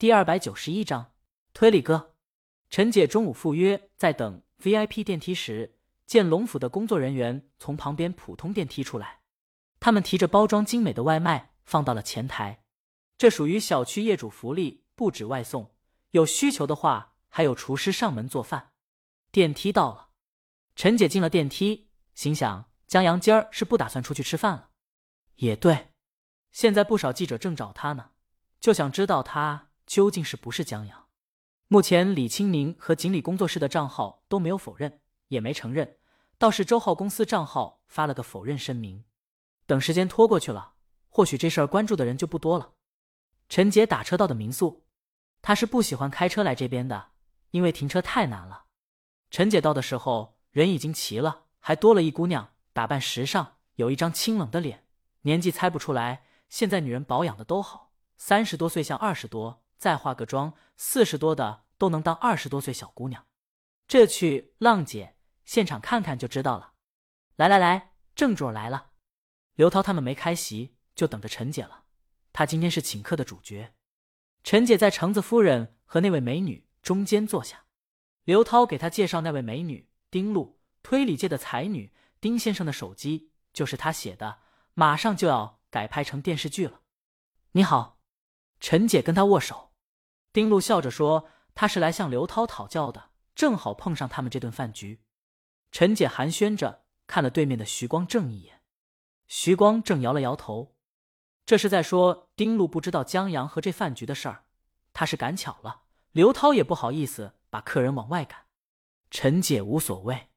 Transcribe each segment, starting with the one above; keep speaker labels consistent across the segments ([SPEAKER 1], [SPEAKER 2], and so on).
[SPEAKER 1] 第二百九十一章推理哥。陈姐中午赴约，在等 VIP 电梯时，见龙府的工作人员从旁边普通电梯出来，他们提着包装精美的外卖放到了前台。这属于小区业主福利，不止外送，有需求的话还有厨师上门做饭。电梯到了，陈姐进了电梯，心想江阳今儿是不打算出去吃饭了。也对，现在不少记者正找他呢，就想知道他究竟是不是江阳。目前李清明和锦鲤工作室的账号都没有否认，也没承认，倒是周浩公司账号发了个否认声明。等时间拖过去了，或许这事儿关注的人就不多了。陈杰打车到的民宿，他是不喜欢开车来这边的，因为停车太难了。陈姐到的时候，人已经齐了，还多了一姑娘，打扮时尚，有一张清冷的脸，年纪猜不出来。现在女人保养的都好，三十多岁像二十多，再化个妆，四十多的都能当二十多岁小姑娘。这去浪姐现场看看就知道了。来来来，正主来了。刘涛他们没开席，就等着陈姐了。她今天是请客的主角，陈姐在橙子夫人和那位美女中间坐下。刘涛给他介绍那位美女丁露，推理界的才女。丁先生的手机就是她写的，马上就要改拍成电视剧了。你好，陈姐跟他握手。丁路笑着说：“他是来向刘涛讨教的，正好碰上他们这顿饭局。”陈姐寒暄着看了对面的徐光正一眼，徐光正摇了摇头。这是在说丁路不知道江阳和这饭局的事儿，他是赶巧了。刘涛也不好意思把客人往外赶，陈姐无所谓，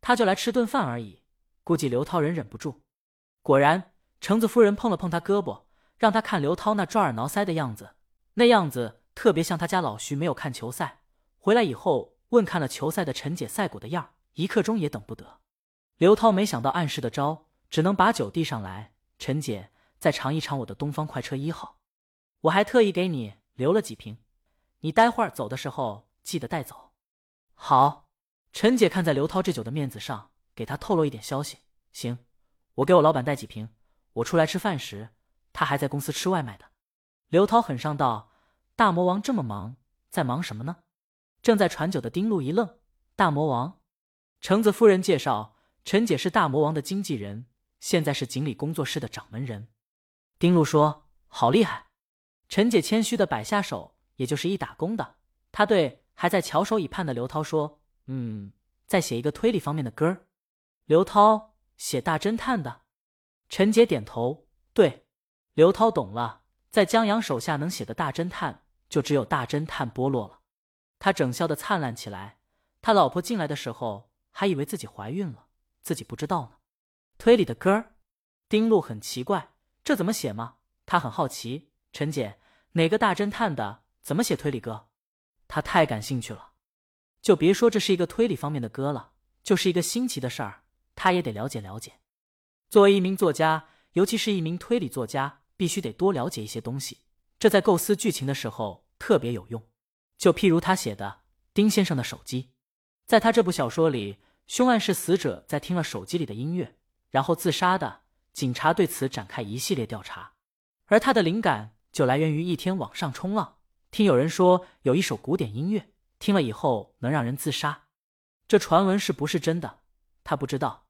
[SPEAKER 1] 他就来吃顿饭而已。估计刘涛人忍不住。果然，橙子夫人碰了碰他胳膊，让他看刘涛那抓耳挠腮的样子，那样子特别像他家老徐没有看球赛回来以后问看了球赛的陈姐赛果的样一刻钟也等不得。刘涛没想到暗示的招，只能把酒递上来，陈姐。再尝一尝我的东方快车一号，我还特意给你留了几瓶，你待会儿走的时候记得带走。好，陈姐看在刘涛这酒的面子上，给他透露一点消息。行，我给我老板带几瓶，我出来吃饭时，他还在公司吃外卖的。刘涛很上道，大魔王这么忙，在忙什么呢？正在传酒的丁路一愣，大魔王，橙子夫人介绍，陈姐是大魔王的经纪人，现在是锦鲤工作室的掌门人。丁路说：“好厉害。”陈姐谦虚的摆下手，也就是一打工的。他对还在翘首以盼的刘涛说：“嗯，再写一个推理方面的歌儿。”刘涛写大侦探的。陈姐点头：“对。”刘涛懂了，在江阳手下能写的大侦探，就只有大侦探波洛了。他整笑的灿烂起来。他老婆进来的时候，还以为自己怀孕了，自己不知道呢。推理的歌儿，丁路很奇怪。这怎么写吗？他很好奇。陈姐，哪个大侦探的？怎么写推理歌？他太感兴趣了。就别说这是一个推理方面的歌了，就是一个新奇的事儿，他也得了解了解。作为一名作家，尤其是一名推理作家，必须得多了解一些东西，这在构思剧情的时候特别有用。就譬如他写的丁先生的手机，在他这部小说里，凶案是死者在听了手机里的音乐，然后自杀的。警察对此展开一系列调查，而他的灵感就来源于一天网上冲浪，听有人说有一首古典音乐，听了以后能让人自杀。这传闻是不是真的？他不知道，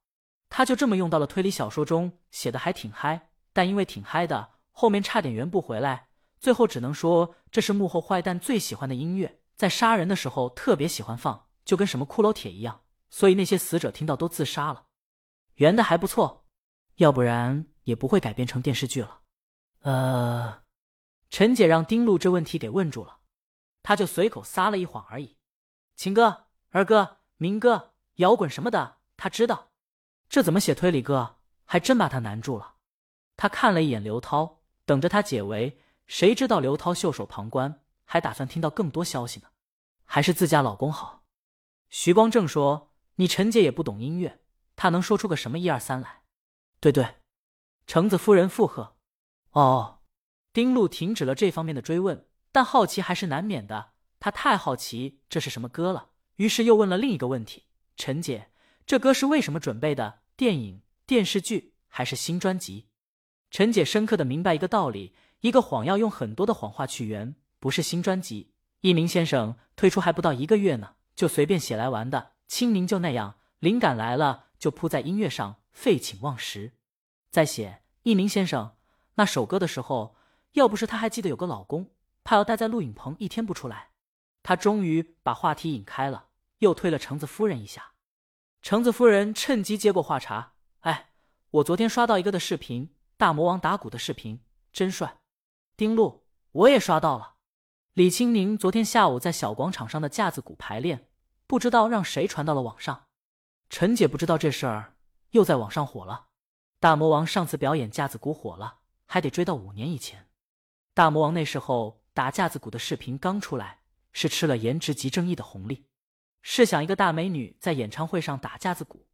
[SPEAKER 1] 他就这么用到了推理小说中，写的还挺嗨。但因为挺嗨的，后面差点圆不回来，最后只能说这是幕后坏蛋最喜欢的音乐，在杀人的时候特别喜欢放，就跟什么骷髅铁一样，所以那些死者听到都自杀了。圆的还不错。要不然也不会改编成电视剧了。呃，陈姐让丁路这问题给问住了，他就随口撒了一谎而已。情歌、儿歌、民歌、摇滚什么的，他知道。这怎么写推理歌，还真把他难住了。他看了一眼刘涛，等着他解围。谁知道刘涛袖手旁观，还打算听到更多消息呢。还是自家老公好。徐光正说：“你陈姐也不懂音乐，她能说出个什么一二三来？”对对，橙子夫人附和。哦，丁路停止了这方面的追问，但好奇还是难免的。他太好奇这是什么歌了，于是又问了另一个问题：“陈姐，这歌是为什么准备的？电影、电视剧还是新专辑？”陈姐深刻的明白一个道理：一个谎要用很多的谎话去圆，不是新专辑。一鸣先生推出还不到一个月呢，就随便写来玩的。清明就那样，灵感来了就扑在音乐上，废寝忘食。在写一鸣先生那首歌的时候，要不是他还记得有个老公，怕要待在录影棚一天不出来，他终于把话题引开了，又推了橙子夫人一下。橙子夫人趁机接过话茬：“哎，我昨天刷到一个的视频，大魔王打鼓的视频，真帅。丁路，我也刷到了。李青宁昨天下午在小广场上的架子鼓排练。”不知道让谁传到了网上，陈姐不知道这事儿又在网上火了。大魔王上次表演架子鼓火了，还得追到五年以前。大魔王那时候打架子鼓的视频刚出来，是吃了颜值即正义的红利。试想一个大美女在演唱会上打架子鼓，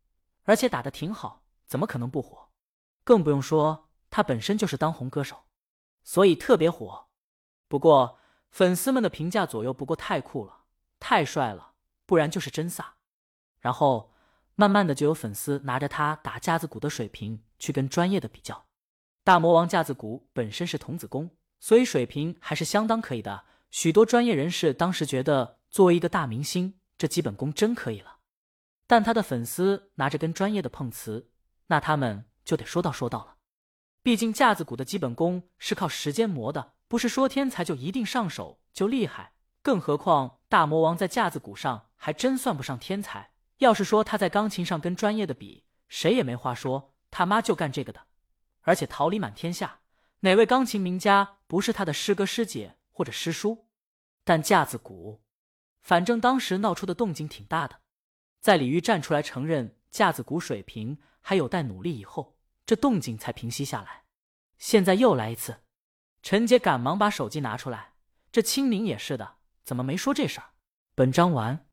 [SPEAKER 1] 而且打的挺好，怎么可能不火？更不用说她本身就是当红歌手，所以特别火。不过粉丝们的评价左右不过太酷了，太帅了。不然就是真飒，然后慢慢的就有粉丝拿着他打架子鼓的水平去跟专业的比较。大魔王架子鼓本身是童子功，所以水平还是相当可以的。许多专业人士当时觉得，作为一个大明星，这基本功真可以了。但他的粉丝拿着跟专业的碰瓷，那他们就得说道说道了。毕竟架子鼓的基本功是靠时间磨的，不是说天才就一定上手就厉害。更何况大魔王在架子鼓上。还真算不上天才。要是说他在钢琴上跟专业的比，谁也没话说。他妈就干这个的，而且桃李满天下，哪位钢琴名家不是他的师哥师姐或者师叔？但架子鼓，反正当时闹出的动静挺大的。在李玉站出来承认架子鼓水平还有待努力以后，这动静才平息下来。现在又来一次，陈杰赶忙把手机拿出来。这清明也是的，怎么没说这事儿？本章完。